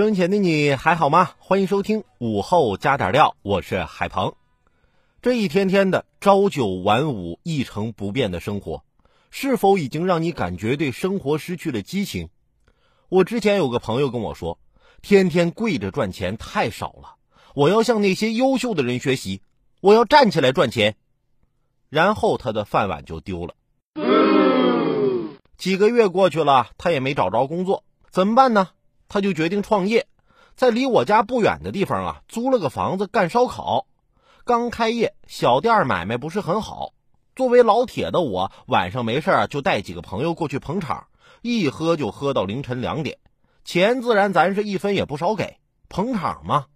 生前的你还好吗？欢迎收听午后加点料，我是海鹏。这一天天的朝九晚五、一成不变的生活，是否已经让你感觉对生活失去了激情？我之前有个朋友跟我说，天天跪着赚钱太少了，我要向那些优秀的人学习，我要站起来赚钱。然后他的饭碗就丢了。几个月过去了，他也没找着工作，怎么办呢？他就决定创业，在离我家不远的地方啊，租了个房子干烧烤。刚开业，小店买卖不是很好。作为老铁的我，晚上没事就带几个朋友过去捧场，一喝就喝到凌晨两点，钱自然咱是一分也不少给。捧场嘛。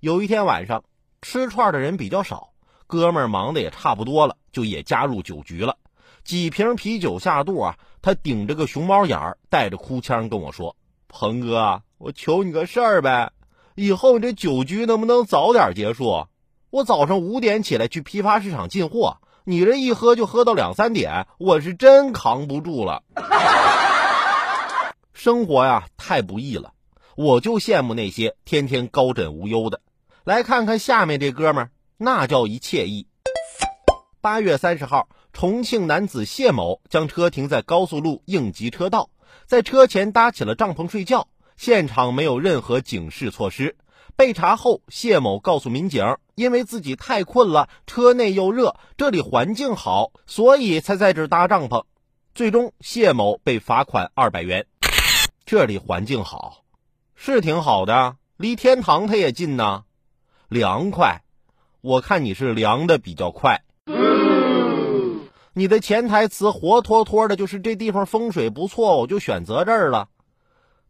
有一天晚上，吃串的人比较少，哥们儿忙的也差不多了，就也加入酒局了。几瓶啤酒下肚啊，他顶着个熊猫眼儿，带着哭腔跟我说。鹏哥，我求你个事儿呗，以后你这酒局能不能早点结束？我早上五点起来去批发市场进货，你这一喝就喝到两三点，我是真扛不住了。生活呀，太不易了，我就羡慕那些天天高枕无忧的。来看看下面这哥们，那叫一惬意。八月三十号，重庆男子谢某将车停在高速路应急车道。在车前搭起了帐篷睡觉，现场没有任何警示措施。被查后，谢某告诉民警，因为自己太困了，车内又热，这里环境好，所以才在这搭帐篷。最终，谢某被罚款二百元。这里环境好，是挺好的，离天堂它也近呢，凉快。我看你是凉的比较快。你的潜台词活脱脱的就是这地方风水不错，我就选择这儿了。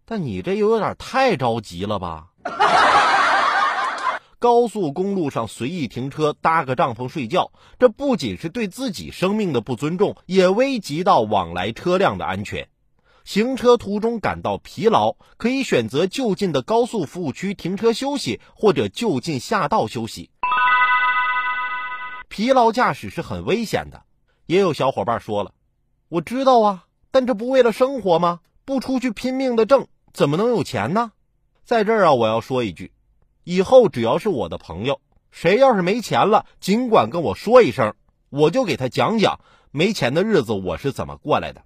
但你这又有点太着急了吧？高速公路上随意停车搭个帐篷睡觉，这不仅是对自己生命的不尊重，也危及到往来车辆的安全。行车途中感到疲劳，可以选择就近的高速服务区停车休息，或者就近下道休息。疲劳驾驶是很危险的。也有小伙伴说了，我知道啊，但这不为了生活吗？不出去拼命的挣，怎么能有钱呢？在这儿啊，我要说一句，以后只要是我的朋友，谁要是没钱了，尽管跟我说一声，我就给他讲讲没钱的日子我是怎么过来的。